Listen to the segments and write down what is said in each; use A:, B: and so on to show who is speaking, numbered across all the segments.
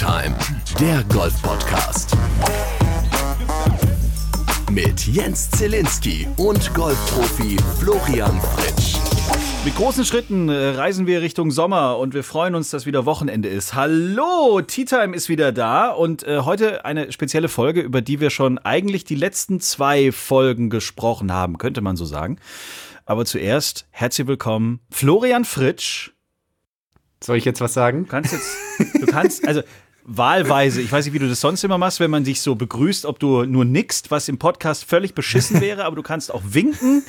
A: Time, der Golf-Podcast. Mit Jens Zielinski und Golfprofi Florian Fritsch.
B: Mit großen Schritten äh, reisen wir Richtung Sommer und wir freuen uns, dass wieder Wochenende ist. Hallo, Tea Time ist wieder da und äh, heute eine spezielle Folge, über die wir schon eigentlich die letzten zwei Folgen gesprochen haben, könnte man so sagen. Aber zuerst herzlich willkommen, Florian Fritsch.
C: Soll ich jetzt was sagen?
B: Du kannst jetzt, du kannst, also wahlweise, ich weiß nicht, wie du das sonst immer machst, wenn man sich so begrüßt, ob du nur nickst, was im Podcast völlig beschissen wäre, aber du kannst auch winken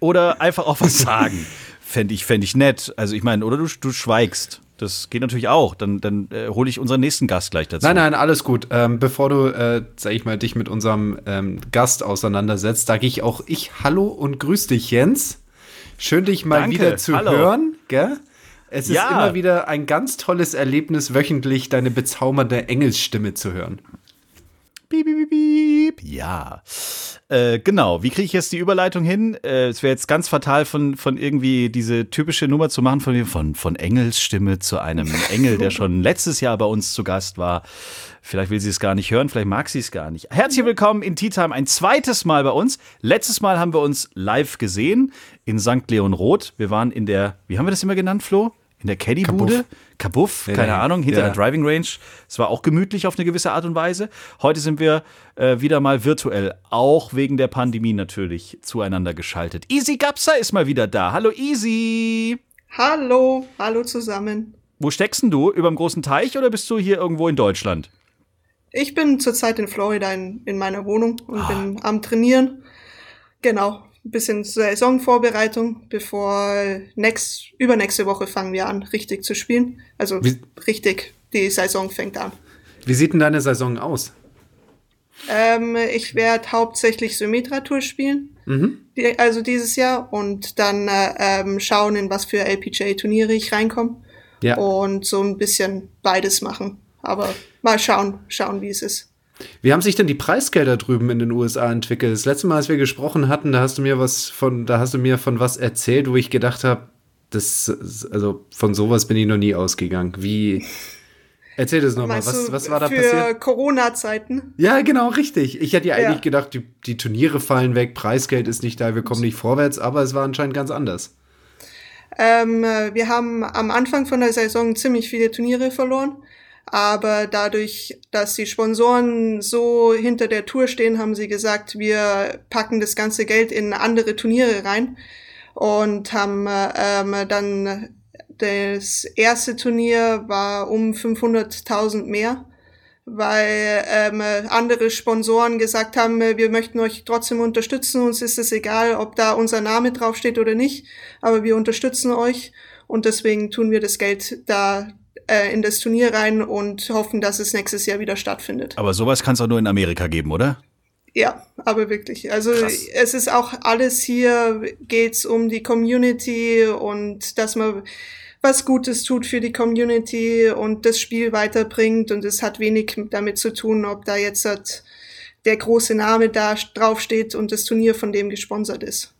B: oder einfach auch was sagen. Fände ich, fänd ich nett. Also ich meine, oder du, du schweigst. Das geht natürlich auch. Dann, dann äh, hole ich unseren nächsten Gast gleich dazu.
C: Nein, nein, alles gut. Ähm, bevor du, äh, sag ich mal, dich mit unserem ähm, Gast auseinandersetzt, sage ich auch ich Hallo und grüß dich, Jens. Schön, dich mal
B: Danke.
C: wieder zu
B: Hallo.
C: hören, gell? Es ist
B: Ja.
C: immer wieder ein ganz tolles Erlebnis, wöchentlich deine bezaubernde Engelsstimme zu hören.
B: Piep, piep, piep. Ja. Äh, genau. Wie kriege ich jetzt die Überleitung hin? Äh, es wäre jetzt ganz fatal, von, von irgendwie diese typische Nummer zu machen, von, von, von Engelsstimme zu einem Engel, der schon letztes Jahr bei uns zu Gast war. Vielleicht will sie es gar nicht hören, vielleicht mag sie es gar nicht. Herzlich willkommen in Tea Time ein zweites Mal bei uns. Letztes Mal haben wir uns live gesehen in St. Leon Roth. Wir waren in der, wie haben wir das immer genannt, Flo? In der Caddy-Bude? Kabuff,
C: Ja,
B: keine
C: ja.
B: Ahnung, hinter
C: Ja.
B: der Driving Range. Es war auch gemütlich auf eine gewisse Art und Weise. Heute sind wir äh, wieder mal virtuell, auch wegen der Pandemie natürlich, zueinander geschaltet. Easy Gapsa ist mal wieder da. Hallo Easy!
D: Hallo, hallo zusammen.
B: Wo steckst denn du? Überm großen Teich oder bist du hier irgendwo in Deutschland?
D: Ich bin zurzeit in Florida in, in meiner Wohnung und
B: Ah.
D: bin am Trainieren. Genau, ein bisschen Saisonvorbereitung, bevor next, übernächste Woche fangen wir an, richtig zu spielen. Also
C: Wie-
D: richtig, die Saison fängt an.
C: Wie sieht denn deine Saison aus?
D: Ähm, ich werde hauptsächlich Symmetra-Tour spielen, die, also dieses Jahr, und dann äh, ähm, schauen, in was für LPGA-Turniere ich reinkomme.
C: Ja.
D: Und so ein bisschen beides machen. Aber mal schauen, schauen, wie es ist.
C: Wie haben sich denn die Preisgelder drüben in den USA entwickelt? Das letzte Mal, als wir gesprochen hatten, da hast du mir was von, da hast du mir von was erzählt, wo ich gedacht habe, das, also von sowas bin ich noch nie ausgegangen. Wie? Erzähl das nochmal. Was, was war da
D: für
C: passiert?
D: Corona-Zeiten?
C: Ja, genau, richtig. Ich hätte ja
D: Ja.
C: eigentlich gedacht, die, die Turniere fallen weg, Preisgeld ist nicht da, wir kommen nicht vorwärts, aber es war anscheinend ganz anders.
D: Ähm, äh, wir haben am Anfang von der Saison ziemlich viele Turniere verloren. Aber dadurch, dass die Sponsoren so hinter der Tour stehen, haben sie gesagt, wir packen das ganze Geld in andere Turniere rein und haben äh, ähm, dann das erste Turnier war um 500.000 mehr, weil ähm, andere Sponsoren gesagt haben, wir möchten euch trotzdem unterstützen, uns ist es egal, ob da unser Name draufsteht oder nicht, aber wir unterstützen euch und deswegen tun wir das Geld da äh, in das Turnier rein und hoffen, dass es nächstes Jahr wieder stattfindet.
B: Aber sowas kann es auch nur in Amerika geben, oder?
D: Ja, aber wirklich. Also
B: Krass.
D: es ist auch alles hier geht's um die Community und dass man was Gutes tut für die Community und das Spiel weiterbringt und es hat wenig damit zu tun, ob da jetzt der große Name da draufsteht und das Turnier von dem gesponsert ist.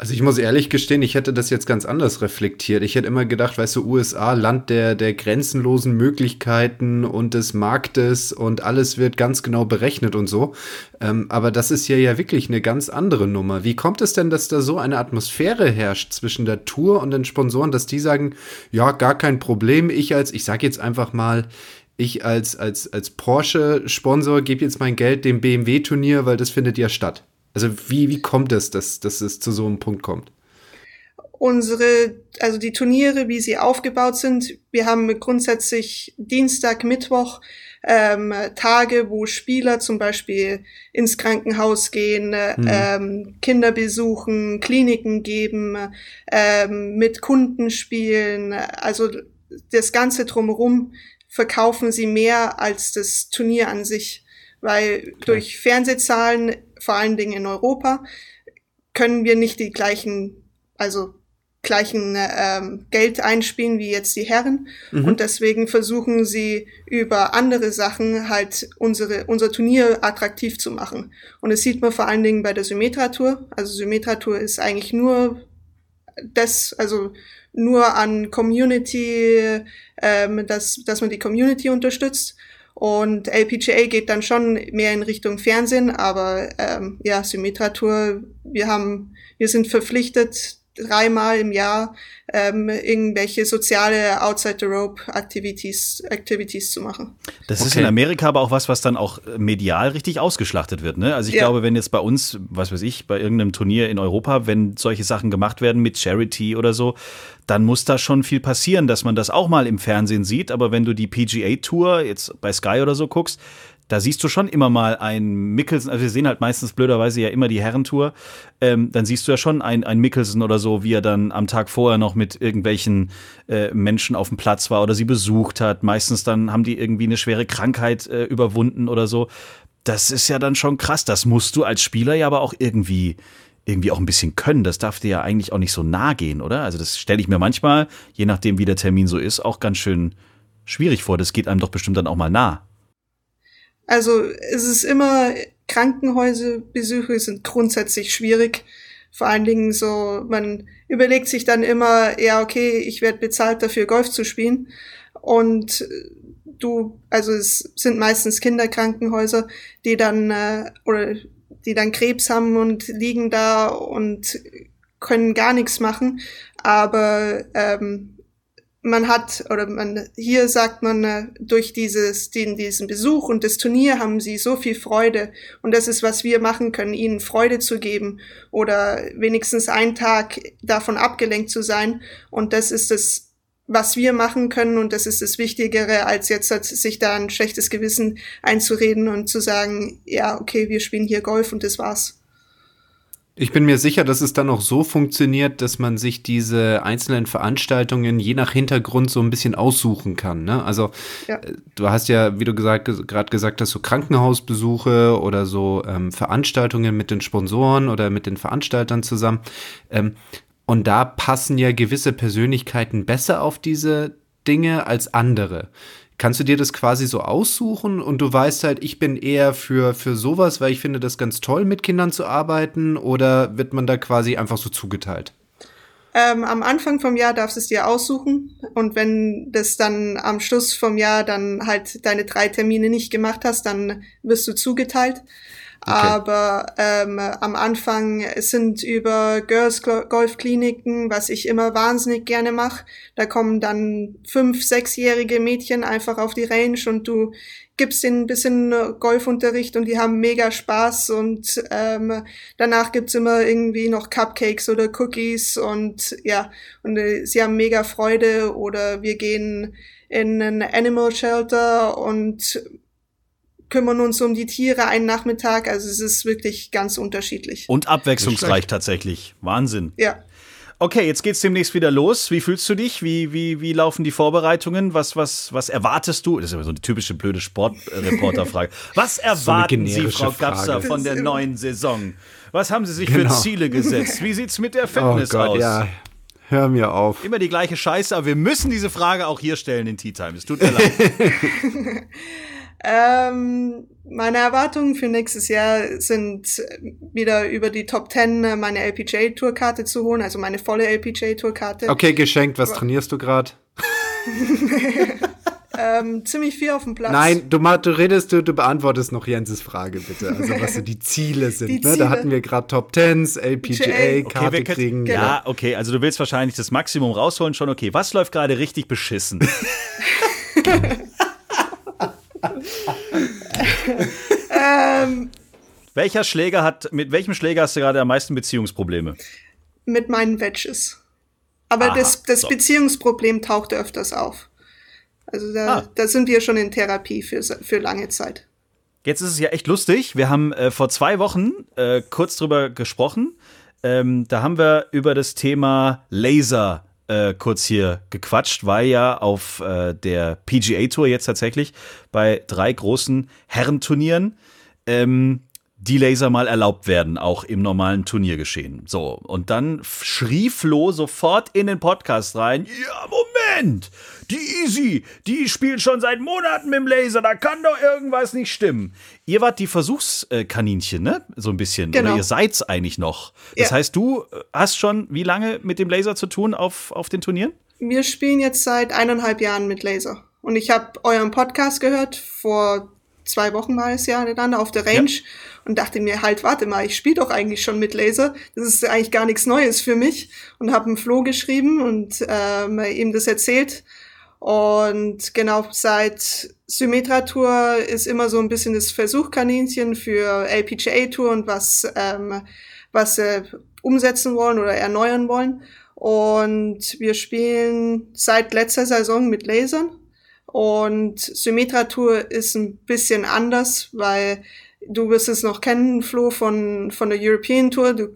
C: Also ich muss ehrlich gestehen, ich hätte das jetzt ganz anders reflektiert. Ich hätte immer gedacht, weißt du, USA, Land der, der grenzenlosen Möglichkeiten und des Marktes und alles wird ganz genau berechnet und so. Ähm, aber das ist hier ja wirklich eine ganz andere Nummer. Wie kommt es denn, dass da so eine Atmosphäre herrscht zwischen der Tour und den Sponsoren, dass die sagen, ja, gar kein Problem, ich als, ich sag jetzt einfach mal, ich als, als, als Porsche-Sponsor gebe jetzt mein Geld dem BMW-Turnier, weil das findet ja statt. Also wie, wie kommt es, dass, dass es zu so einem Punkt kommt?
D: Unsere, also die Turniere, wie sie aufgebaut sind, wir haben grundsätzlich Dienstag, Mittwoch ähm, Tage, wo Spieler zum Beispiel ins Krankenhaus gehen, äh, ähm, Kinder besuchen, Kliniken geben, ähm, mit Kunden spielen. Also das Ganze drumherum verkaufen sie mehr als das Turnier an sich, weil durch Fernsehzahlen, vor allen Dingen in Europa, können wir nicht die gleichen, also gleichen ähm, Geld einspielen wie jetzt die Herren. Und deswegen versuchen sie über andere Sachen halt unsere, unser Turnier attraktiv zu machen. Und das sieht man vor allen Dingen bei der Symmetra Tour. Also Symmetra Tour ist eigentlich nur das, also nur an Community, ähm, dass, dass man die Community unterstützt. Und LPGA geht dann schon mehr in Richtung Fernsehen, aber ähm, ja, Symmetra Tour, wir haben, wir sind verpflichtet, dreimal im Jahr ähm, irgendwelche soziale Outside the Rope Activities, Activities zu machen.
B: Das okay. ist in Amerika aber auch was, was dann auch äh, medial richtig ausgeschlachtet wird. Ne? Also ich ja. glaube, wenn jetzt bei uns, was weiß ich, bei irgendeinem Turnier in Europa, wenn solche Sachen gemacht werden mit Charity oder so, dann muss da schon viel passieren, dass man das auch mal im Fernsehen sieht. Aber wenn du die PGA Tour jetzt bei Sky oder so guckst, da siehst du schon immer mal ein Mickelson, also wir sehen halt meistens blöderweise ja immer die Herrentour, ähm, dann siehst du ja schon ein, ein Mickelson oder so, wie er dann am Tag vorher noch mit irgendwelchen äh, Menschen auf dem Platz war oder sie besucht hat. Meistens dann haben die irgendwie eine schwere Krankheit äh, überwunden oder so. Das ist ja dann schon krass. Das musst du als Spieler ja aber auch irgendwie irgendwie auch ein bisschen können. Das darf dir ja eigentlich auch nicht so nah gehen, oder? Also das stelle ich mir manchmal, je nachdem wie der Termin so ist, auch ganz schön schwierig vor. Das geht einem doch bestimmt dann auch mal nah.
D: Also es ist immer, Krankenhäuserbesuche sind grundsätzlich schwierig. Vor allen Dingen so, man überlegt sich dann immer, ja, okay, ich werde bezahlt dafür, Golf zu spielen. Und du, also es sind meistens Kinderkrankenhäuser, die dann, äh, oder die dann Krebs haben und liegen da und können gar nichts machen. Aber ähm, man hat, oder man, hier sagt man, äh, durch dieses, den, diesen Besuch und das Turnier haben sie so viel Freude. Und das ist, was wir machen können, ihnen Freude zu geben oder wenigstens einen Tag davon abgelenkt zu sein. Und das ist das, was wir machen können. Und das ist das Wichtigere, als jetzt sich da ein schlechtes Gewissen einzureden und zu sagen, ja, okay, wir spielen hier Golf und das war's.
C: Ich bin mir sicher, dass es dann auch so funktioniert, dass man sich diese einzelnen Veranstaltungen je nach Hintergrund so ein bisschen aussuchen kann. Ne? Also ja. Äh, du hast ja, wie du gesagt, gerade gesagt hast, so Krankenhausbesuche oder so ähm, Veranstaltungen mit den Sponsoren oder mit den Veranstaltern zusammen. Ähm, und da passen ja gewisse Persönlichkeiten besser auf diese Dinge als andere. Kannst du dir das quasi so aussuchen und du weißt halt, ich bin eher für, für sowas, weil ich finde das ganz toll, mit Kindern zu arbeiten oder wird man da quasi einfach so zugeteilt?
D: Ähm, am Anfang vom Jahr darfst du es dir aussuchen und wenn das dann am Schluss vom Jahr dann halt deine drei Termine nicht gemacht hast, dann wirst du zugeteilt. Okay. Aber ähm, am Anfang sind über Girls Golf Kliniken, was ich immer wahnsinnig gerne mache. Da kommen dann fünf, sechsjährige Mädchen einfach auf die Range und du gibst ihnen ein bisschen Golfunterricht und die haben mega Spaß und ähm, danach gibt's immer irgendwie noch Cupcakes oder Cookies und ja, und äh, sie haben mega Freude oder wir gehen in ein Animal Shelter und kümmern uns um die Tiere einen Nachmittag. Also es ist wirklich ganz unterschiedlich.
B: Und abwechslungsreich tatsächlich. Wahnsinn.
D: Ja.
B: Okay, jetzt geht's demnächst wieder los. Wie fühlst du dich? Wie, wie, wie laufen die Vorbereitungen? Was, was, was erwartest du? Das ist immer so eine typische blöde Sportreporterfrage. Was erwarten so Sie, Frau Gapser, von der neuen Saison? Was haben Sie sich genau. für Ziele gesetzt? Wie sieht's mit der Fitness oh Gott, aus? Ja.
C: Hör mir auf.
B: Immer die gleiche Scheiße, aber wir müssen diese Frage auch hier stellen in Tea Time. Es tut mir leid.
D: Ähm, meine Erwartungen für nächstes Jahr sind wieder über die Top 10 äh, meine LPGA-Tourkarte zu holen, also meine volle LPGA-Tourkarte.
C: Okay, geschenkt. Was trainierst du gerade?
D: ähm, ziemlich viel auf dem Platz.
C: Nein, du, du redest, du, du beantwortest noch Jenses Frage, bitte. Also, was so die Ziele sind. Die ne? Ziele. Da hatten wir gerade Top 10s, LPGA, Karte okay, kriegen.
B: Genau. Ja, okay, also du willst wahrscheinlich das Maximum rausholen, schon okay. Was läuft gerade richtig beschissen? ähm, Welcher Schläger hat, mit welchem Schläger hast du gerade am meisten Beziehungsprobleme?
D: Mit meinen Wedges. Aber Aha, das, das so. Beziehungsproblem taucht öfters auf. Also da, ah. da sind wir schon in Therapie für, für lange Zeit.
B: Jetzt ist es ja echt lustig. Wir haben äh, vor zwei Wochen äh, kurz drüber gesprochen. Ähm, da haben wir über das Thema Laser äh, kurz hier gequatscht, weil ja auf äh, der PGA Tour jetzt tatsächlich bei drei großen Herrenturnieren. Ähm, die Laser mal erlaubt werden, auch im normalen Turniergeschehen. So, und dann schrie Flo sofort in den Podcast rein, ja, Moment, die Easy, die spielt schon seit Monaten mit dem Laser, da kann doch irgendwas nicht stimmen. Ihr wart die Versuchskaninchen, ne? So ein bisschen.
D: Genau.
B: Oder ihr seid's eigentlich noch. Das
D: Ja.
B: heißt, du hast schon wie lange mit dem Laser zu tun auf, auf den Turnieren?
D: Wir spielen jetzt seit eineinhalb Jahren mit Laser. Und ich habe euren Podcast gehört, vor zwei Wochen war es ja dann auf der Range und dachte mir halt, warte mal, ich spiele doch eigentlich schon mit Laser. Das ist eigentlich gar nichts Neues für mich. Und habe einen Flo geschrieben und ähm, ihm das erzählt. Und genau, seit Symmetra Tour ist immer so ein bisschen das Versuchkaninchen für LPGA Tour und was, ähm, was sie umsetzen wollen oder erneuern wollen. Und wir spielen seit letzter Saison mit Lasern. Und Symmetra Tour ist ein bisschen anders, weil du wirst es noch kennen, Flo, von, von der European Tour. Du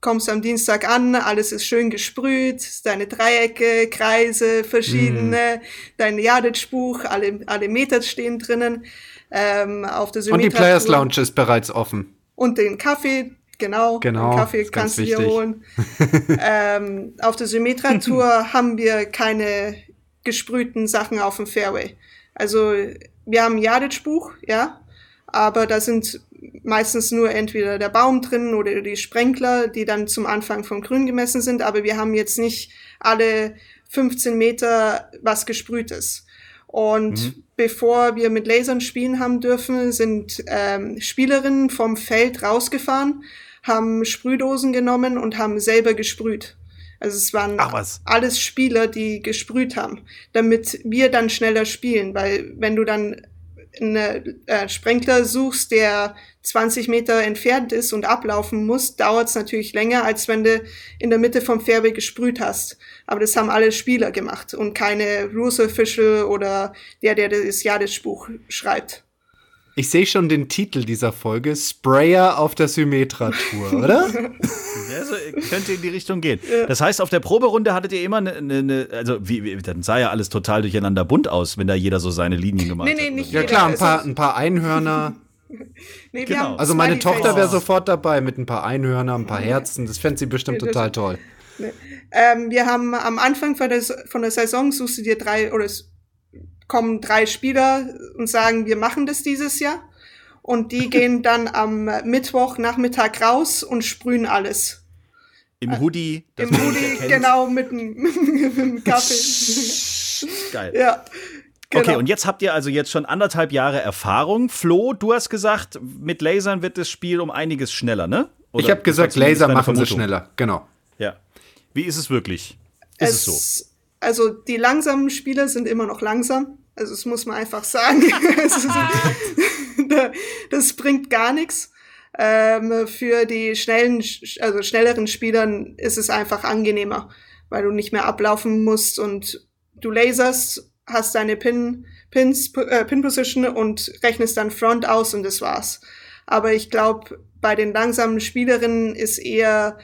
D: kommst am Dienstag an, alles ist schön gesprüht, deine Dreiecke, Kreise, verschiedene, dein Yardage-Buch, alle, alle Meter stehen drinnen. Ähm, auf der
C: Und die
D: Symmetra
C: Players
D: Tour.
C: Lounge ist bereits offen.
D: Und den Kaffee, genau.
C: Genau,
D: Den Kaffee kannst du dir holen. ähm, auf der Symmetra-Tour haben wir keine gesprühten Sachen auf dem Fairway. Also wir haben ein Yardage-Buch, ja, aber da sind meistens nur entweder der Baum drin oder die Sprenkler, die dann zum Anfang vom Grün gemessen sind, aber wir haben jetzt nicht alle 15 Meter was gesprühtes. Und bevor wir mit Lasern spielen haben dürfen, sind ähm, Spielerinnen vom Feld rausgefahren, haben Sprühdosen genommen und haben selber gesprüht. Also es waren alles Spieler, die gesprüht haben, damit wir dann schneller spielen, weil wenn du dann einen äh, Sprenkler suchst, der 20 Meter entfernt ist und ablaufen muss, dauert es natürlich länger, als wenn du in der Mitte vom Fairway gesprüht hast. Aber das haben alle Spieler gemacht und keine Rules Official oder der, der das Jahresbuch schreibt.
C: Ich sehe schon den Titel dieser Folge: Sprayer auf der Symmetra-Tour, oder?
B: Ja, so könnte in die Richtung gehen. Das heißt, auf der Proberunde hattet ihr immer eine, eine also wie, wie, dann sah ja alles total durcheinander bunt aus, wenn da jeder so seine Linien gemacht
D: Nee,
B: hat.
D: nee, nicht
C: ja
D: jeder.
C: klar, ein paar, ein paar Einhörner.
D: Nee,
B: Genau.
C: Also meine
D: Smiley
C: Tochter wäre sofort dabei mit ein paar Einhörnern, ein paar Herzen. Das fände sie bestimmt
D: das-
C: total toll.
D: Ähm, wir haben am Anfang von der, von der Saison suchst du dir drei oder es kommen drei Spieler und sagen, wir machen das dieses Jahr. Und die gehen dann am Mittwoch Nachmittag raus und sprühen alles.
B: Im Hoodie, das
D: Im Hoodie, genau, mit dem, Kaffee.
B: Geil.
D: ja. Genau.
B: Okay, und jetzt habt ihr also jetzt schon anderthalb Jahre Erfahrung. Flo, du hast gesagt, mit Lasern wird das Spiel um einiges schneller, ne? Oder
C: ich habe gesagt, Laser machen sie
B: Vermutung.
C: schneller. Genau.
B: Ja. Wie ist es wirklich? Ist es, so?
D: Also die langsamen Spieler sind immer noch langsam. Also das muss man einfach sagen. Ist- das bringt gar nichts. Ähm, für die schnellen, also schnelleren Spielern ist es einfach angenehmer, weil du nicht mehr ablaufen musst und du laserst, hast deine Pin, Pins, äh, Pin Position und rechnest dann Front aus und das war's. Aber ich glaube, bei den langsamen Spielerinnen ist eher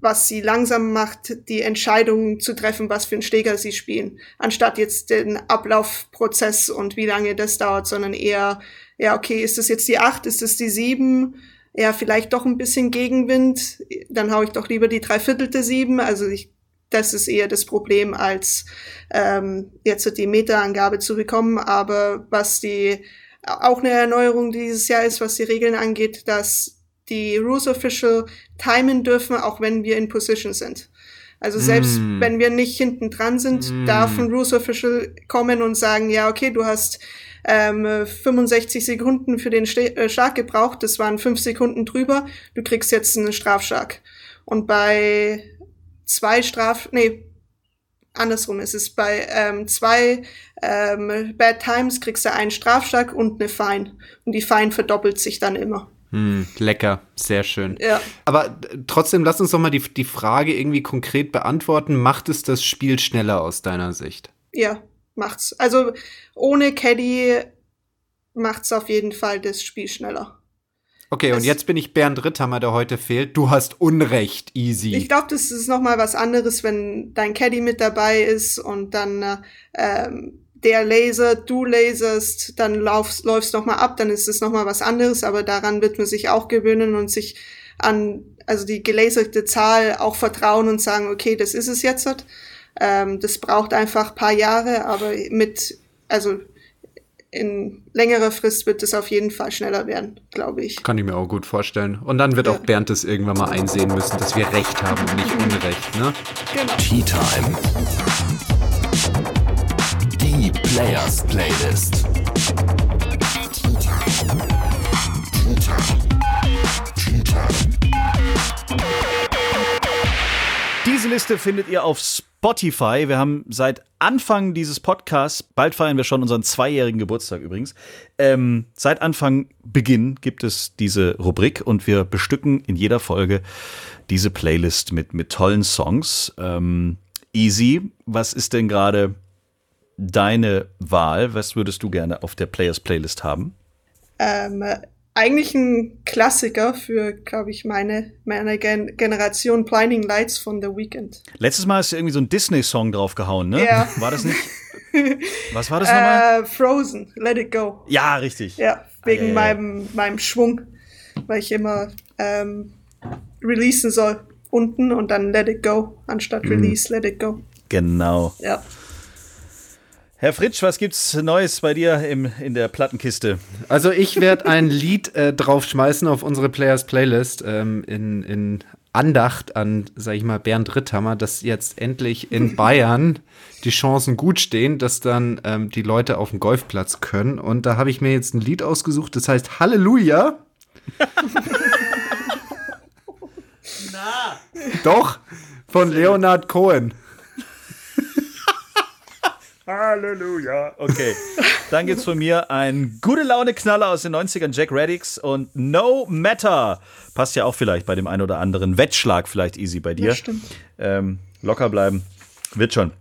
D: was sie langsam macht, die Entscheidung zu treffen, was für einen Schläger sie spielen, anstatt jetzt den Ablaufprozess und wie lange das dauert, sondern eher, ja, okay, ist das jetzt die acht, ist das die sieben? Ja, vielleicht doch ein bisschen Gegenwind, dann hau ich doch lieber die dreiviertelte sieben. Also ich, das ist eher das Problem, als ähm, jetzt die Meterangabe zu bekommen. Aber was die auch eine Erneuerung dieses Jahr ist, was die Regeln angeht, dass die Rules Official timen dürfen, auch wenn wir in Position sind. Also selbst
C: Mm.
D: wenn wir nicht hinten dran sind,
C: Mm.
D: darf ein Rules Official kommen und sagen, ja, okay, du hast ähm, 65 Sekunden für den Ste äh, Schlag gebraucht, das waren fünf Sekunden drüber, du kriegst jetzt einen Strafschlag. Und bei zwei Straf, nee, andersrum ist es, bei ähm, zwei ähm, Bad Times kriegst du einen Strafschlag und eine Fine. Und die Fine verdoppelt sich dann immer.
C: Hm, lecker, sehr schön.
D: Ja.
C: Aber trotzdem, lass uns doch mal die, die Frage irgendwie konkret beantworten. Macht es das Spiel schneller aus deiner Sicht?
D: Ja, macht's. Also ohne Caddy macht's auf jeden Fall das Spiel schneller.
C: Okay, und
D: Es-
C: jetzt bin ich Bernd Ritthammer, der heute fehlt. Du hast Unrecht, easy.
D: Ich glaube, das ist noch mal was anderes, wenn dein Caddy mit dabei ist und dann äh, ähm, der Laser, du laserst, dann laufst, läufst noch mal ab, dann ist es noch mal was anderes, aber daran wird man sich auch gewöhnen und sich an, also die gelaserte Zahl auch vertrauen und sagen, okay, das ist es jetzt. Ähm, das braucht einfach paar Jahre, aber mit, also in längerer Frist wird es auf jeden Fall schneller werden, glaube ich.
C: Kann ich mir auch gut vorstellen. Und dann wird ja. auch Bernd es irgendwann mal einsehen müssen, dass wir Recht haben und nicht Unrecht, ne?
A: Genau. Tea Time. Players Playlist.
B: Diese Liste findet ihr auf Spotify. Wir haben seit Anfang dieses Podcasts, bald feiern wir schon unseren zweijährigen Geburtstag übrigens, ähm, seit Anfang Beginn gibt es diese Rubrik und wir bestücken in jeder Folge diese Playlist mit, mit tollen Songs. Ähm, easy, was ist denn gerade deine Wahl? Was würdest du gerne auf der Players Playlist haben?
D: Ähm, eigentlich ein Klassiker für, glaube ich, meine, meine Gen Generation Blinding Lights von The Weeknd.
B: Letztes Mal ist irgendwie so ein Disney-Song draufgehauen, ne?
D: Ja.
B: War das nicht? Was war das nochmal?
D: Äh, Frozen, Let It Go.
B: Ja, richtig.
D: Ja, wegen
B: Ah, ja, ja.
D: meinem, meinem Schwung, weil ich immer ähm, releasen soll unten und dann Let It Go anstatt
B: Mhm.
D: Release, Let It Go.
B: Genau.
D: Ja.
B: Herr Fritsch, was gibt's Neues bei dir im, in der Plattenkiste?
C: Also ich werde ein Lied äh, draufschmeißen auf unsere Players Playlist ähm, in, in Andacht an, sag ich mal, Bernd Ritthammer, dass jetzt endlich in Bayern die Chancen gut stehen, dass dann ähm, die Leute auf den Golfplatz können. Und da habe ich mir jetzt ein Lied ausgesucht, das heißt Halleluja. Na. Doch, von Leonard Cohen.
B: Halleluja. Okay. Dann gibt's von mir ein gute Laune-Knaller aus den 90ern, Jack Reddix und No Matter. Passt ja auch vielleicht bei dem einen oder anderen. Wettschlag vielleicht easy bei dir.
D: Das stimmt.
B: Ähm, locker bleiben. Wird schon.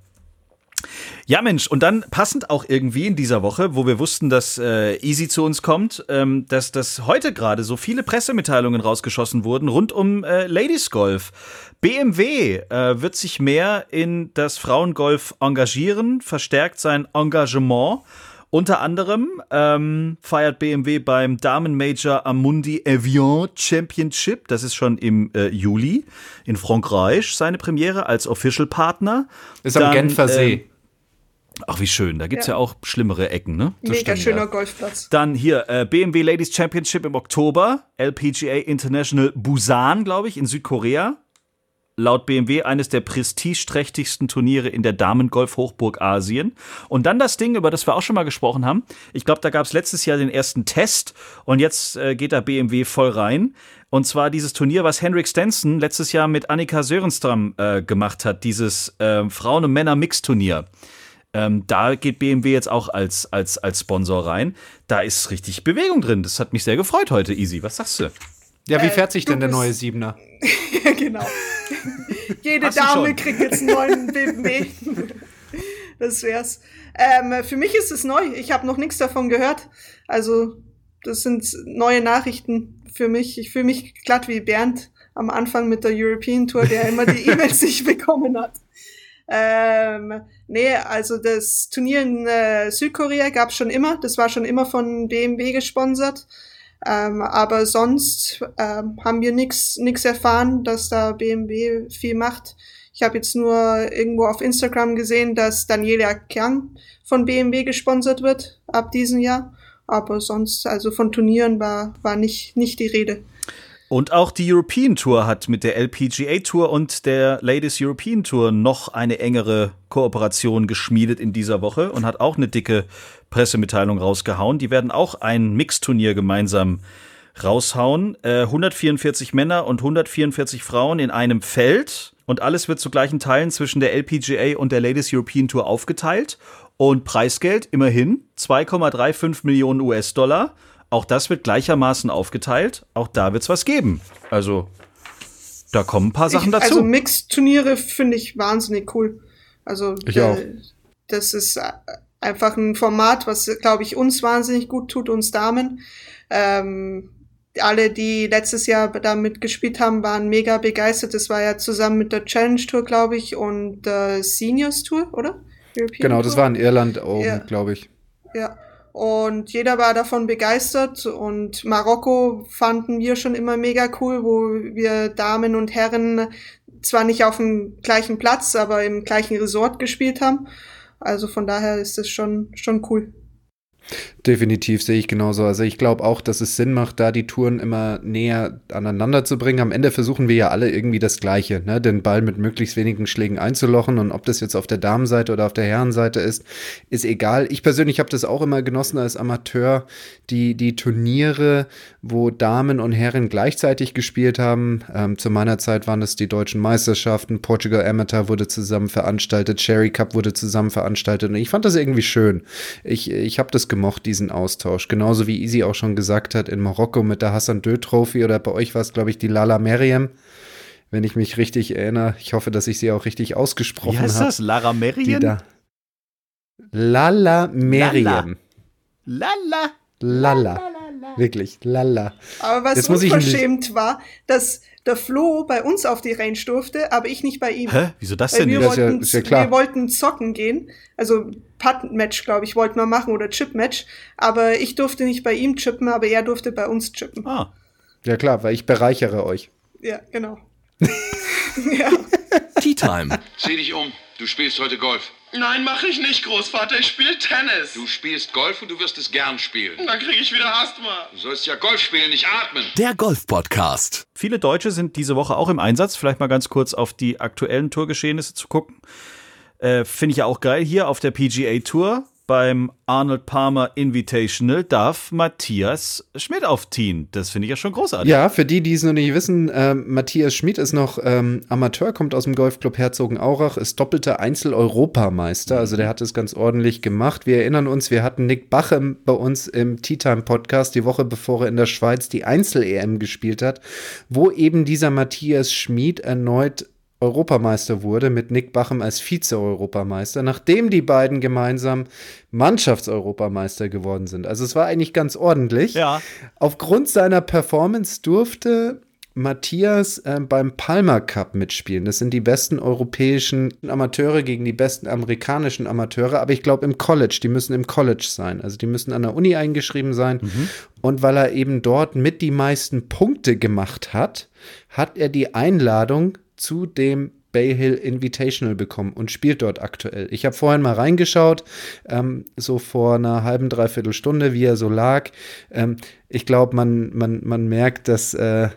B: Ja, Mensch, und dann passend auch irgendwie in dieser Woche, wo wir wussten, dass äh, Easy zu uns kommt, ähm, dass, dass heute gerade so viele Pressemitteilungen rausgeschossen wurden rund um äh, Ladies Golf. BMW äh, wird sich mehr in das Frauengolf engagieren, verstärkt sein Engagement. Unter anderem ähm, feiert BMW beim Damenmajor Amundi Avion Championship, das ist schon im äh, Juli in Frankreich, seine Premiere als Official Partner.
C: Ist am
B: Dann,
C: Genfer See.
B: ähm, Ach, wie schön. Da gibt's ja.
D: Ja.
B: auch schlimmere Ecken, ne? Das
D: Mega
B: stimmt,
D: schöner
B: ja.
D: Golfplatz.
B: Dann hier äh, BMW Ladies Championship im Oktober, LPGA International Busan, glaube ich, in Südkorea. Laut BMW eines der prestigeträchtigsten Turniere in der Damengolf-Hochburg Asien. Und dann das Ding, über das wir auch schon mal gesprochen haben. Ich glaube, da gab es letztes Jahr den ersten Test und jetzt äh, geht da BMW voll rein. Und zwar dieses Turnier, was Henrik Stenson letztes Jahr mit Annika Sörenstram äh, gemacht hat, dieses äh, Frauen- und Männer-Mix-Turnier. Ähm, da geht BMW jetzt auch als, als, als Sponsor rein. Da ist richtig Bewegung drin. Das hat mich sehr gefreut heute, Easy. Was sagst du?
C: Ja, wie
D: Äh,
C: fährt sich denn der neue Siebener?
D: Ja, genau. Jede Dame kriegt jetzt einen neuen BMW. das wär's. Ähm, für mich ist es neu. Ich habe noch nichts davon gehört. Also, das sind neue Nachrichten für mich. Ich fühle mich glatt wie Bernd am Anfang mit der European Tour, der immer die E-Mails nicht bekommen hat. Ähm, nee, also das Turnier in äh, Südkorea gab's schon immer. Das war schon immer von BMW gesponsert. Ähm, aber sonst ähm, haben wir nix nix erfahren, dass da BMW viel macht. Ich habe jetzt nur irgendwo auf Instagram gesehen, dass Daniela Kang von BMW gesponsert wird ab diesem Jahr. Aber sonst, also von Turnieren war, war nicht, nicht die Rede.
B: Und auch die European Tour hat mit der LPGA Tour und der Ladies European Tour noch eine engere Kooperation geschmiedet in dieser Woche und hat auch eine dicke Pressemitteilung rausgehauen. Die werden auch ein Mixturnier gemeinsam raushauen. Äh, 144 Männer und 144 Frauen in einem Feld. Und alles wird zu gleichen Teilen zwischen der LPGA und der Ladies European Tour aufgeteilt. Und Preisgeld immerhin 2,35 Millionen US-Dollar. Auch das wird gleichermaßen aufgeteilt. Auch da wird's was geben. Also, da kommen ein paar Sachen
D: ich,
B: dazu.
D: Also Mixturniere finde ich wahnsinnig cool. Also
C: Ich
D: äh,
C: auch.
D: das ist äh, einfach ein Format, was glaube ich uns wahnsinnig gut tut, uns Damen. Ähm, alle, die letztes Jahr damit gespielt haben, waren mega begeistert. Das war ja zusammen mit der Challenge Tour, glaube ich, und der Seniors Tour, oder? European
C: Genau, das
D: Tour.
C: war in Irland oben,
D: Ja.
C: glaube ich.
D: Ja. Und jeder war davon begeistert und Marokko fanden wir schon immer mega cool, wo wir Damen und Herren zwar nicht auf dem gleichen Platz, aber im gleichen Resort gespielt haben. Also von daher ist es schon, schon cool.
C: Definitiv sehe ich genauso. Also ich glaube auch, dass es Sinn macht, da die Touren immer näher aneinander zu bringen. Am Ende versuchen wir ja alle irgendwie das Gleiche, ne? den Ball mit möglichst wenigen Schlägen einzulochen. Und ob das jetzt auf der Damenseite oder auf der Herrenseite ist, ist egal. Ich persönlich habe das auch immer genossen als Amateur, die, die Turniere, wo Damen und Herren gleichzeitig gespielt haben. Ähm, zu meiner Zeit waren das die deutschen Meisterschaften. Portugal Amateur wurde zusammen veranstaltet, Cherry Cup wurde zusammen veranstaltet. Und ich fand das irgendwie schön. Ich, ich habe das gemocht, diesen Austausch. Genauso wie Easy auch schon gesagt hat, in Marokko mit der Hassan Dö Trophy oder bei euch war es, glaube ich, die Lala Meriem. Wenn ich mich richtig erinnere, ich hoffe, dass ich sie auch richtig
B: Wie
C: ausgesprochen
B: heißt
C: habe.
B: das? Lara
C: Die
B: Merien?
C: da. Lala Meriem.
B: Lala.
C: Lala. Wirklich, lala.
D: Aber was
C: Jetzt
D: unverschämt war, dass der Flo bei uns auf die Range durfte, aber ich nicht bei ihm.
B: Hä? Wieso das denn
D: wir
B: nicht?
C: Das ist ja-
D: wollten,
C: ist ja klar.
D: wir wollten zocken gehen. Also Putt-Match, glaube ich, wollten wir machen oder Chip-Match. Aber ich durfte nicht bei ihm chippen, aber er durfte bei uns chippen.
B: Ah.
C: Ja klar, weil ich bereichere euch.
D: Ja, genau. ja.
A: Tea Time.
E: Zieh dich um. Du spielst heute Golf.
F: Nein, mache ich nicht, Großvater. Ich spiele Tennis.
E: Du spielst Golf und du wirst es gern spielen.
F: Dann kriege ich wieder Asthma.
E: Du sollst ja Golf spielen, nicht atmen.
A: Der Golf Podcast.
B: Viele Deutsche sind diese Woche auch im Einsatz. Vielleicht mal ganz kurz auf die aktuellen Tourgeschehnisse zu gucken. Äh, Finde ich ja auch geil. Hier auf der PGA Tour beim Arnold Palmer Invitational darf Matthias Schmidt aufziehen. Das finde ich ja schon großartig.
C: Ja, für die, die es noch nicht wissen, ähm, Matthias Schmid ist noch ähm, Amateur, kommt aus dem Golfclub Herzogenaurach, ist doppelter Einzel-Europameister. Also der hat es ganz ordentlich gemacht. Wir erinnern uns, wir hatten Nick Bachem bei uns im Tea Time Podcast die Woche, bevor er in der Schweiz die Einzel-EM gespielt hat, wo eben dieser Matthias Schmid erneut Europameister wurde mit Nick Bachem als Vize-Europameister, nachdem die beiden gemeinsam Mannschaftseuropameister geworden sind. Also es war eigentlich ganz ordentlich.
B: Ja.
C: Aufgrund seiner Performance durfte Matthias ähm, beim Palmer Cup mitspielen. Das sind die besten europäischen Amateure gegen die besten amerikanischen Amateure, aber ich glaube im College, die müssen im College sein. Also die müssen an der Uni eingeschrieben sein. Und weil er eben dort mit die meisten Punkte gemacht hat, hat er die Einladung zu dem Bay Hill Invitational bekommen und spielt dort aktuell. Ich habe vorhin mal reingeschaut, ähm, so vor einer halben, dreiviertel Stunde, wie er so lag. Ähm, ich glaube, man, man, man merkt, dass, äh,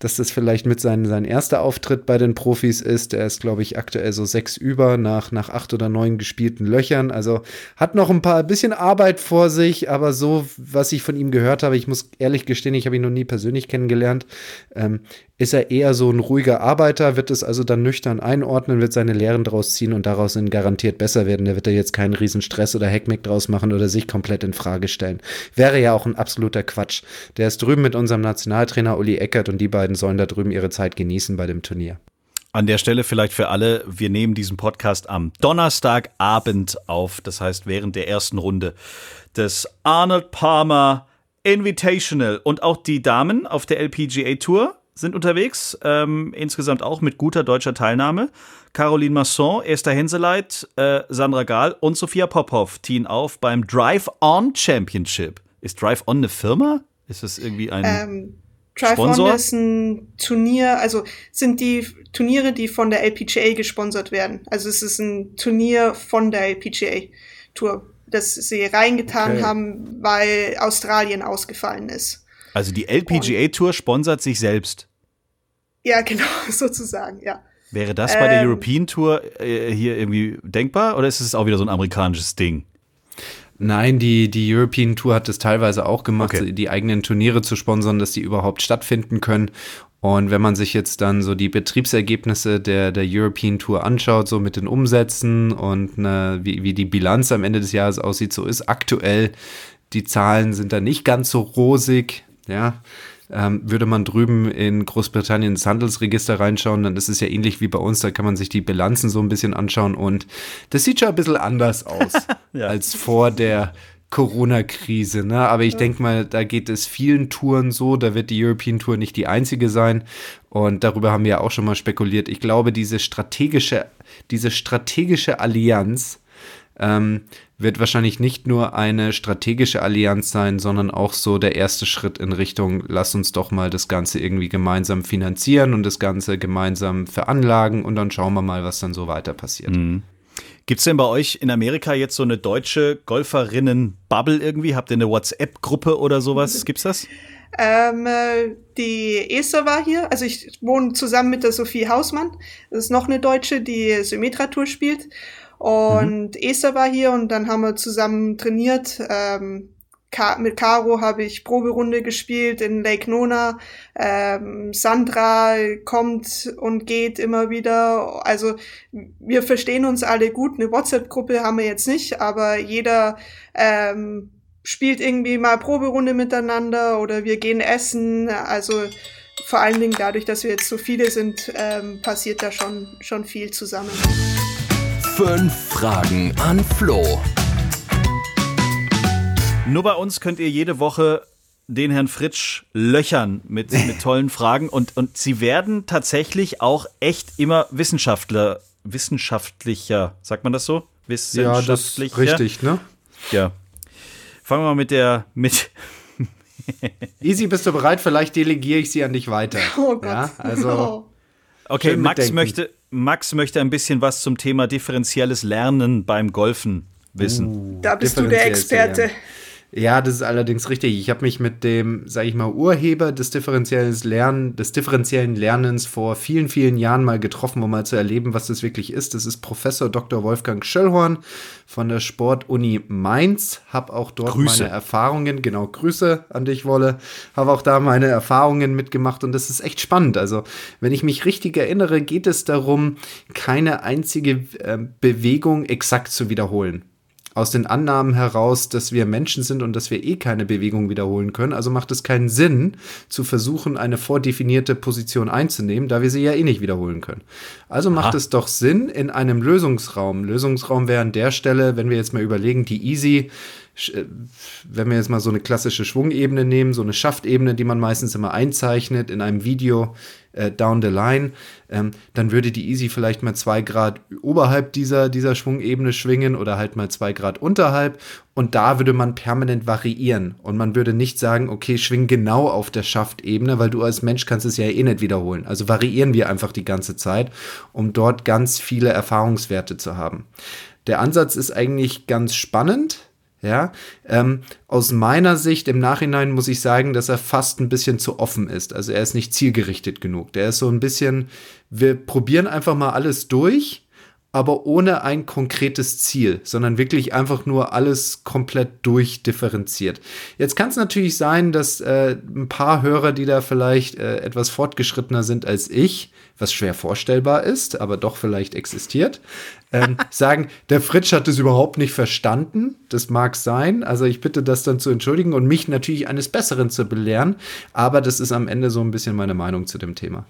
C: dass das vielleicht mit sein, sein erster Auftritt bei den Profis ist. Er ist, glaube ich, aktuell so sechs über nach, nach acht oder neun gespielten Löchern. Also hat noch ein paar bisschen Arbeit vor sich, aber so, was ich von ihm gehört habe, ich muss ehrlich gestehen, ich habe ihn noch nie persönlich kennengelernt, ähm, ist er eher so ein ruhiger Arbeiter, wird es also dann nüchtern einordnen, wird seine Lehren draus ziehen und daraus dann garantiert besser werden. Da wird er jetzt keinen riesen Stress oder Heckmeck draus machen oder sich komplett in Frage stellen. Wäre ja auch ein absoluter Quatsch. Der ist drüben mit unserem Nationaltrainer Uli Eckert und die beiden sollen da drüben ihre Zeit genießen bei dem Turnier.
B: An der Stelle vielleicht für alle, wir nehmen diesen Podcast am Donnerstagabend auf, das heißt während der ersten Runde des Arnold Palmer Invitational. Und auch die Damen auf der LPGA Tour sind unterwegs, ähm, insgesamt auch mit guter deutscher Teilnahme. Caroline Masson, Esther Henseleit, äh, Sandra Gahl und Sophia Popov ziehen auf beim Drive On Championship. Ist Drive On eine Firma? Ist das irgendwie ein.
D: Ähm, Drive
B: Sponsor?
D: On ist ein Turnier, also sind die Turniere, die von der LPGA gesponsert werden. Also es ist ein Turnier von der LPGA Tour, das sie reingetan
C: Okay.
D: haben, weil Australien ausgefallen ist.
B: Also die LPGA Tour sponsert sich selbst.
D: Ja, genau, sozusagen, ja.
B: Wäre das bei der
D: Ähm.
B: European Tour äh, hier irgendwie denkbar oder ist es auch wieder so ein amerikanisches Ding?
C: Nein, die, die European Tour hat es teilweise auch gemacht,
B: Okay.
C: die eigenen Turniere zu sponsern, dass die überhaupt stattfinden können. Und wenn man sich jetzt dann so die Betriebsergebnisse der, der European Tour anschaut, so mit den Umsätzen und ne, wie, wie die Bilanz am Ende des Jahres aussieht, so ist aktuell, die Zahlen sind da nicht ganz so rosig, ja. Ähm, würde man drüben in Großbritannien ins Handelsregister reinschauen, dann ist es ja ähnlich wie bei uns, da kann man sich die Bilanzen so ein bisschen anschauen und das sieht schon ein bisschen anders aus
B: Ja.
C: als vor der Corona-Krise. Ne? Aber ich denke mal, da geht es vielen Touren so, da wird die European Tour nicht die einzige sein. Und darüber haben wir ja auch schon mal spekuliert. Ich glaube, diese strategische, diese strategische Allianz ähm, wird wahrscheinlich nicht nur eine strategische Allianz sein, sondern auch so der erste Schritt in Richtung, lass uns doch mal das Ganze irgendwie gemeinsam finanzieren und das Ganze gemeinsam veranlagen und dann schauen wir mal, was dann so weiter passiert.
B: Mhm. Gibt es denn bei euch in Amerika jetzt so eine deutsche Golferinnen-Bubble irgendwie? Habt ihr eine WhatsApp-Gruppe oder sowas? Gibt's das?
D: Ähm, äh, die Esther war hier, also ich wohne zusammen mit der Sophie Hausmann. Das ist noch eine Deutsche, die Symmetra-Tour spielt. Und mhm. Esther war hier und dann haben wir zusammen trainiert. Ähm, mit Caro habe ich Proberunde gespielt in Lake Nona. Ähm, Sandra kommt und geht immer wieder. Also wir verstehen uns alle gut. Eine WhatsApp-Gruppe haben wir jetzt nicht, aber jeder ähm, spielt irgendwie mal Proberunde miteinander oder wir gehen essen. Also vor allen Dingen dadurch, dass wir jetzt so viele sind, ähm, passiert da schon, schon viel zusammen.
A: Fünf Fragen an Flo.
B: Nur bei uns könnt ihr jede Woche den Herrn Fritsch löchern mit, mit tollen Fragen und, und sie werden tatsächlich auch echt immer Wissenschaftler, wissenschaftlicher, sagt man das so?
C: Wissenschaftlicher. Ja, das ist richtig, ne?
B: Ja. Fangen wir mal mit der, mit,
C: Easy, bist du bereit? Vielleicht delegiere ich sie an dich weiter.
D: Oh Gott. Ja, also.
B: Okay, Max möchte, Max möchte ein bisschen was zum Thema differenzielles Lernen beim Golfen wissen.
D: Uh, da bist du der Experte. Lernen.
C: Ja, das ist allerdings richtig. Ich habe mich mit dem, sage ich mal, Urheber des differenziellen Lernen, des differenziellen Lernens vor vielen, vielen Jahren mal getroffen, um mal zu erleben, was das wirklich ist. Das ist Professor Dr. Wolfgang Schöllhorn von der Sportuni Mainz. Habe auch dort Grüße. meine Erfahrungen, genau Grüße an dich, Wolle. Habe auch da meine Erfahrungen mitgemacht und das ist echt spannend. Also, wenn ich mich richtig erinnere, geht es darum, keine einzige äh, Bewegung exakt zu wiederholen aus den Annahmen heraus, dass wir Menschen sind und dass wir eh keine Bewegung wiederholen können. Also macht es keinen Sinn, zu versuchen, eine vordefinierte Position einzunehmen, da wir sie ja eh nicht wiederholen können. Also macht Aha. es doch Sinn, in einem Lösungsraum, Lösungsraum wäre an der Stelle, wenn wir jetzt mal überlegen, die Easy wenn wir jetzt mal so eine klassische Schwungebene nehmen, so eine Schaftebene, die man meistens immer einzeichnet in einem Video äh, down the line, ähm, dann würde die Easy vielleicht mal zwei Grad oberhalb dieser, dieser Schwungebene schwingen oder halt mal zwei Grad unterhalb. Und da würde man permanent variieren. Und man würde nicht sagen, okay, schwing genau auf der Schaftebene, weil du als Mensch kannst es ja eh nicht wiederholen. Also variieren wir einfach die ganze Zeit, um dort ganz viele Erfahrungswerte zu haben. Der Ansatz ist eigentlich ganz spannend ja, ähm, aus meiner Sicht im Nachhinein muss ich sagen, dass er fast ein bisschen zu offen ist. Also er ist nicht zielgerichtet genug. Der ist so ein bisschen, wir probieren einfach mal alles durch aber ohne ein konkretes Ziel, sondern wirklich einfach nur alles komplett durchdifferenziert. Jetzt kann es natürlich sein, dass äh, ein paar Hörer, die da vielleicht äh, etwas fortgeschrittener sind als ich, was schwer vorstellbar ist, aber doch vielleicht existiert, ähm, sagen, der Fritsch hat es überhaupt nicht verstanden. Das mag sein. Also ich bitte das dann zu entschuldigen und mich natürlich eines Besseren zu belehren. Aber das ist am Ende so ein bisschen meine Meinung zu dem Thema.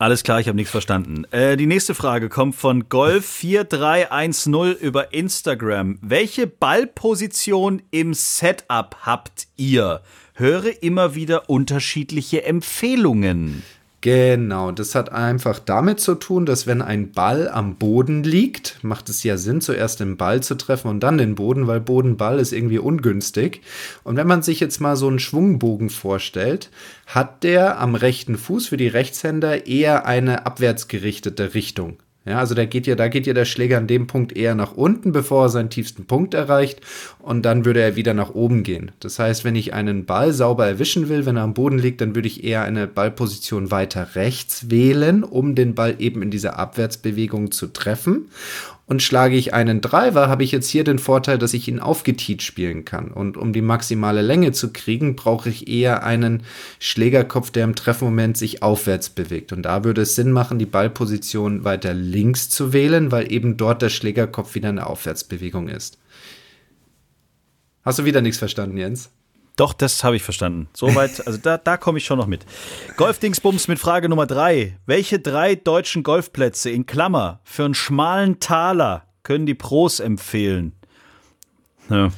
B: Alles klar, ich habe nichts verstanden. Äh, die nächste Frage kommt von Golf4310 über Instagram. Welche Ballposition im Setup habt ihr? Höre immer wieder unterschiedliche Empfehlungen.
C: Genau, das hat einfach damit zu tun, dass wenn ein Ball am Boden liegt, macht es ja Sinn, zuerst den Ball zu treffen und dann den Boden, weil Bodenball ist irgendwie ungünstig. Und wenn man sich jetzt mal so einen Schwungbogen vorstellt, hat der am rechten Fuß für die Rechtshänder eher eine abwärtsgerichtete Richtung. Ja, also da geht ja, da geht ja der Schläger an dem Punkt eher nach unten, bevor er seinen tiefsten Punkt erreicht. Und dann würde er wieder nach oben gehen. Das heißt, wenn ich einen Ball sauber erwischen will, wenn er am Boden liegt, dann würde ich eher eine Ballposition weiter rechts wählen, um den Ball eben in dieser Abwärtsbewegung zu treffen. Und schlage ich einen Driver, habe ich jetzt hier den Vorteil, dass ich ihn aufgetiet spielen kann. Und um die maximale Länge zu kriegen, brauche ich eher einen Schlägerkopf, der im Treffmoment sich aufwärts bewegt. Und da würde es Sinn machen, die Ballposition weiter links zu wählen, weil eben dort der Schlägerkopf wieder eine Aufwärtsbewegung ist. Hast du wieder nichts verstanden, Jens?
B: Doch, das habe ich verstanden. Soweit, also da, da komme ich schon noch mit. Golfdingsbums mit Frage Nummer drei. Welche drei deutschen Golfplätze in Klammer für einen schmalen Taler können die Pros empfehlen?
C: Ja.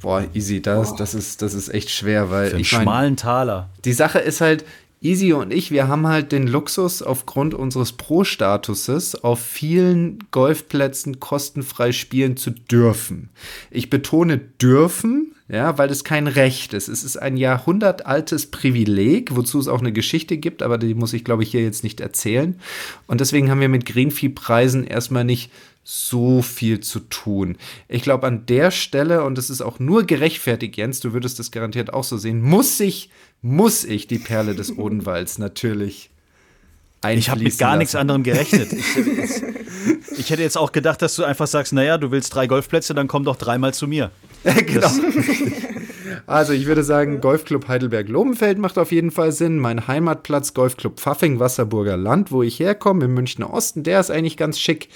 C: Boah, easy, das, das, ist, das ist echt schwer, weil.
B: Für einen ich mein, schmalen Taler.
C: Die Sache ist halt, Easy und ich, wir haben halt den Luxus aufgrund unseres Pro-Statuses auf vielen Golfplätzen kostenfrei spielen zu dürfen. Ich betone dürfen, ja, weil es kein Recht ist. Es ist ein jahrhundertaltes Privileg, wozu es auch eine Geschichte gibt, aber die muss ich, glaube ich, hier jetzt nicht erzählen. Und deswegen haben wir mit Greenfee-Preisen erstmal nicht so viel zu tun. Ich glaube, an der Stelle, und es ist auch nur gerechtfertigt, Jens, du würdest das garantiert auch so sehen, muss ich, muss ich die Perle des Odenwalds natürlich
B: Ich habe mit gar nichts anderem gerechnet. Ich, ich, ich hätte jetzt auch gedacht, dass du einfach sagst, naja, du willst drei Golfplätze, dann komm doch dreimal zu mir.
C: genau. Also ich würde sagen, Golfclub Heidelberg-Lobenfeld macht auf jeden Fall Sinn. Mein Heimatplatz, Golfclub Pfaffing, Wasserburger Land, wo ich herkomme, im Münchner Osten, der ist eigentlich ganz schick.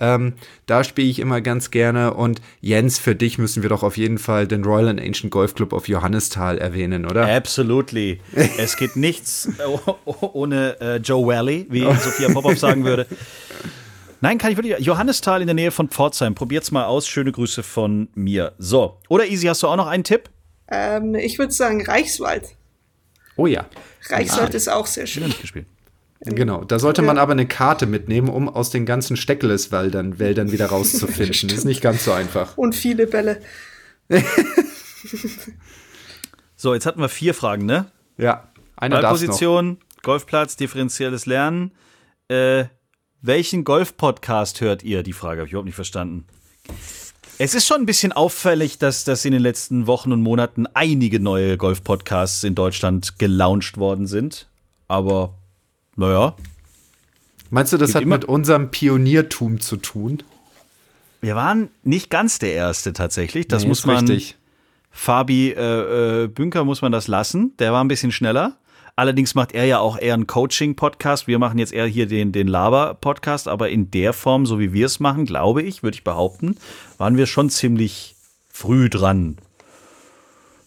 C: Ähm, da spiele ich immer ganz gerne. Und Jens, für dich müssen wir doch auf jeden Fall den Royal and Ancient Golf Club auf Johannisthal erwähnen, oder?
B: Absolutely. es geht nichts ohne äh, Joe Valley, wie Sophia Popov sagen würde. Nein, kann ich wirklich. Johannisthal in der Nähe von Pforzheim. Probiert's mal aus. Schöne Grüße von mir. So. Oder Easy, hast du auch noch einen Tipp?
D: Ähm, ich würde sagen Reichswald.
C: Oh ja.
D: Reichswald ist auch sehr
B: Ich
D: schön.
B: nicht gespielt.
C: Genau, da sollte man aber eine Karte mitnehmen, um aus den ganzen Steckeleswäldern Wäldern wieder rauszufinden. ist nicht ganz so einfach.
D: Und viele Bälle.
B: So, jetzt hatten wir vier Fragen, ne?
C: Ja, noch.
B: Ballposition, Golfplatz, differenzielles Lernen. Äh, welchen Golf-Podcast hört ihr? Die Frage habe ich überhaupt nicht verstanden. Es ist schon ein bisschen auffällig, dass, dass in den letzten Wochen und Monaten einige neue Golf-Podcasts in Deutschland gelauncht worden sind. Aber, naja,
C: Meinst du, das hat mit unserem Pioniertum zu tun?
B: wir waren nicht ganz der Erste tatsächlich. Das
C: Nee,
B: muss man.
C: richtig.
B: Fabi äh, äh, Bünker muss man das lassen. Der war ein bisschen schneller. Allerdings macht er ja auch eher einen Coaching-Podcast. Wir machen jetzt eher hier den, den Laber-Podcast, aber in der Form, so wie wir es machen, glaube ich, würde ich behaupten, waren wir schon ziemlich früh dran.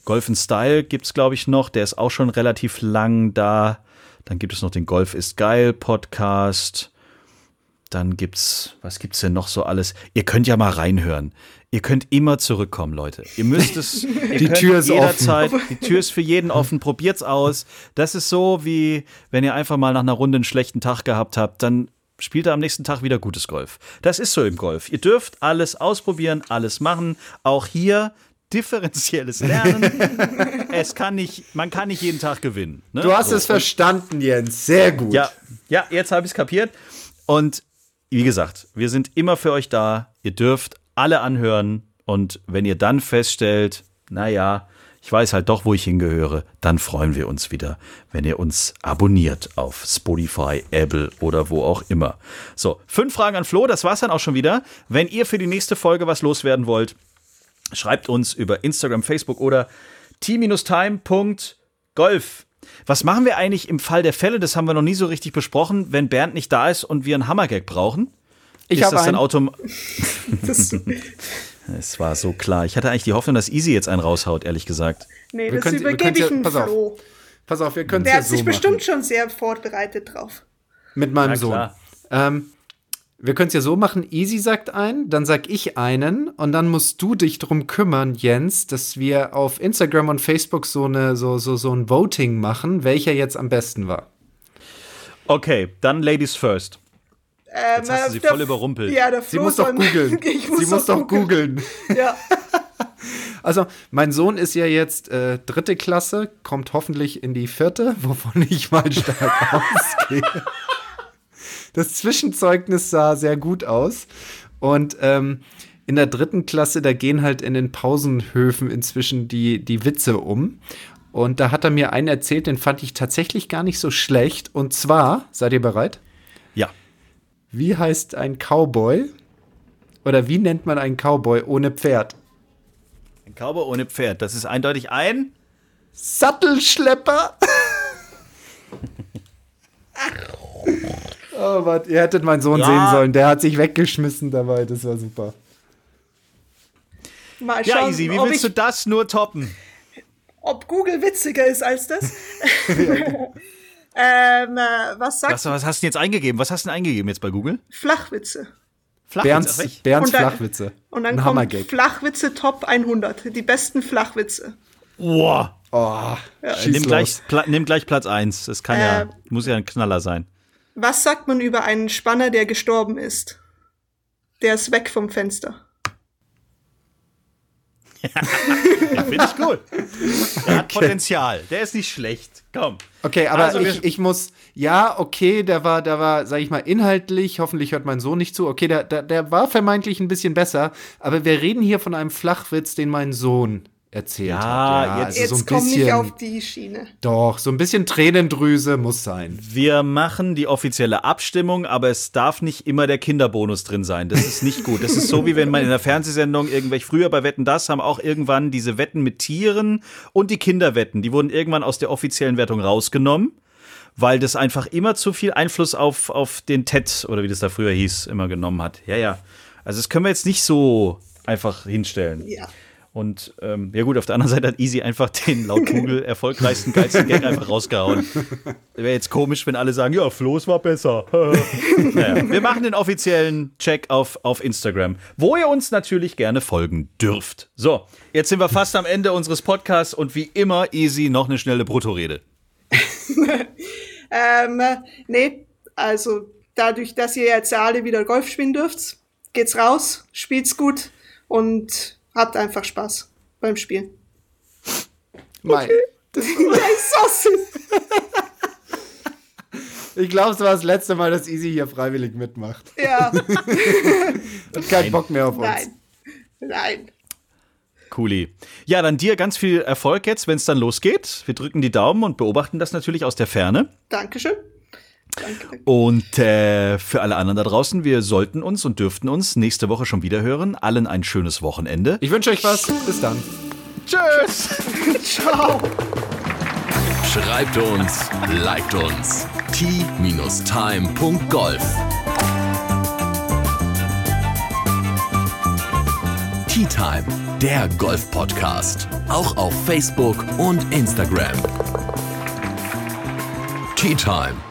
B: Golf in Style gibt es, glaube ich, noch. Der ist auch schon relativ lang da. Dann gibt es noch den Golf ist geil Podcast. Dann gibt's, was gibt's denn noch so alles? Ihr könnt ja mal reinhören. Ihr könnt immer zurückkommen, Leute. Ihr müsst es. Ihr
C: Die Tür ist
B: jederzeit, Die Tür ist für jeden offen. Probiert's aus. Das ist so wie, wenn ihr einfach mal nach einer Runde einen schlechten Tag gehabt habt, dann spielt ihr am nächsten Tag wieder gutes Golf. Das ist so im Golf. Ihr dürft alles ausprobieren, alles machen. Auch hier differenzielles Lernen. es kann nicht, man kann nicht jeden Tag gewinnen. Ne?
C: Du hast
B: So.
C: es verstanden, Jens. Sehr gut.
B: Ja, ja, jetzt habe ich es kapiert. Und wie gesagt, wir sind immer für euch da. Ihr dürft alle anhören. Und wenn ihr dann feststellt, naja, ich weiß halt doch, wo ich hingehöre, dann freuen wir uns wieder, wenn ihr uns abonniert auf Spotify, Apple oder wo auch immer. So, fünf Fragen an Flo, das war's dann auch schon wieder. Wenn ihr für die nächste Folge was loswerden wollt, schreibt uns über Instagram, Facebook oder t-time.golf. Was machen wir eigentlich im Fall der Fälle? Das haben wir noch nie so richtig besprochen, wenn Bernd nicht da ist und wir einen Hammergag brauchen.
C: Ich
B: ist
C: habe
B: das dann
D: Das,
B: Es war so klar. Ich hatte eigentlich die Hoffnung, dass Easy jetzt einen raushaut, ehrlich gesagt.
D: nee,
C: Wir
D: das
C: können-
D: übergebe ich
C: ja- auf.
D: Flo.
C: Pass auf, wir können es
D: Der
C: ja
D: hat
C: so
D: sich
C: machen.
D: bestimmt schon sehr vorbereitet drauf.
C: Mit meinem
B: Na
C: Sohn. Ähm, wir können es ja so machen, Easy sagt einen, dann sag ich einen und dann musst du dich drum kümmern, Jens, dass wir auf Instagram und Facebook so, eine, so, so, so ein Voting machen, welcher jetzt am besten war.
B: Okay, dann Ladies first.
D: Ähm,
B: Jetzt hast du sie
D: der-
B: voll überrumpelt.
D: Ja, der
C: Sie
D: Flo
C: muss doch googeln. Sie muss doch googeln.
D: Ja.
C: Also, mein Sohn ist ja jetzt äh, dritte Klasse, kommt hoffentlich in die vierte, wovon ich mal stark ausgehe. Das Zwischenzeugnis sah sehr gut aus. Und ähm, in der dritten Klasse, da gehen halt in den Pausenhöfen inzwischen die, die Witze um. Und da hat er mir einen erzählt, den fand ich tatsächlich gar nicht so schlecht. Und zwar, seid ihr bereit?
B: Ja.
C: Wie heißt ein Cowboy? Oder wie nennt man einen Cowboy ohne Pferd?
B: Ein Cowboy ohne Pferd. Das ist eindeutig ein.
C: Sattelschlepper. oh, Gott, ihr hättet meinen Sohn
B: Ja.
C: sehen sollen. Der hat sich weggeschmissen dabei. Das war super.
D: Mal
B: Ja,
D: schauen,
B: Easy, wie willst du das nur toppen?
D: ob Google witziger ist als das. ähm, äh, was sagt
B: Was, was hast du denn jetzt eingegeben? Was hast du denn eingegeben jetzt bei Google?
D: Flachwitze?
B: Flachwitz, ach,
C: Bernds? Bernds
D: Und dann-
C: Flachwitze.
D: Und dann
C: Ein
D: kommt. Flachwitze Top 100. Die besten Flachwitze.
B: Boah.
C: Oh,
B: Äh,
C: schieß
B: nimm, gleich, nimm gleich Platz 1. Das kann ja,
D: Äh.
B: muss ja ein Knaller sein.
D: Was sagt man über einen Spanner, der gestorben ist? Der ist weg vom Fenster.
B: Ja, Finde ich gut. Der hat Potenzial. Der ist nicht schlecht. Komm.
C: Okay, aber
B: Also
C: ich, ich muss, ja, okay, der war, der war, sag ich mal, inhaltlich, hoffentlich hört mein Sohn nicht zu, okay, der, der, der war vermeintlich ein bisschen besser, aber wir reden hier von einem Flachwitz, den mein Sohn erzählt
B: Ja,
C: hat.
B: jetzt-
C: also
D: Jetzt
C: so ein
D: komm nicht
C: bisschen,
D: auf die Schiene.
C: doch, so ein bisschen Tränendrüse muss sein.
B: Wir machen die offizielle Abstimmung, aber es darf nicht immer der Kinderbonus drin sein. Das ist nicht gut. Das ist so, wie wenn man in der Fernsehsendung irgendwelche, früher bei Wetten das haben auch irgendwann diese Wetten mit Tieren und die Kinderwetten, die wurden irgendwann aus der offiziellen Wertung rausgenommen, weil das einfach immer zu viel Einfluss auf, auf den TED oder wie das da früher hieß, immer genommen hat. Ja, ja. Also das können wir jetzt nicht so einfach hinstellen.
D: Ja.
B: Und ähm, ja gut, auf der anderen Seite hat Easy einfach den laut Google erfolgreichsten, geilsten Gag einfach rausgehauen. Wäre jetzt komisch, wenn alle sagen, ja, Flo's war besser. naja, wir machen den offiziellen Check auf, auf Instagram, wo ihr uns natürlich gerne folgen dürft. So, jetzt sind wir fast am Ende unseres Podcasts und wie immer, Easy, noch eine schnelle Bruttorede.
D: Ähm, äh, nee, also dadurch, dass ihr jetzt alle wieder Golf spielen dürft, geht's raus, spielt's gut und habt einfach Spaß beim Spielen.
C: Mein,
D: Das ist
C: ich glaube, es war das letzte Mal, dass Easy hier freiwillig mitmacht.
D: Ja,
C: Hat keinen Bock mehr auf uns.
D: nein, nein.
B: Cooli. Ja, dann dir ganz viel Erfolg jetzt, wenn es dann losgeht. Wir drücken die Daumen und beobachten das natürlich aus der Ferne.
D: Dankeschön. Danke.
B: Und äh, für alle anderen da draußen, wir sollten uns und dürften uns nächste Woche schon wieder hören. Allen ein schönes Wochenende.
C: Ich wünsche euch was. Bis dann.
B: Tschüss!
D: Ciao.
A: Schreibt uns, liked uns. t-time.golf Tea Time, der Golf-Podcast. Auch auf Facebook und Instagram. Tea Time.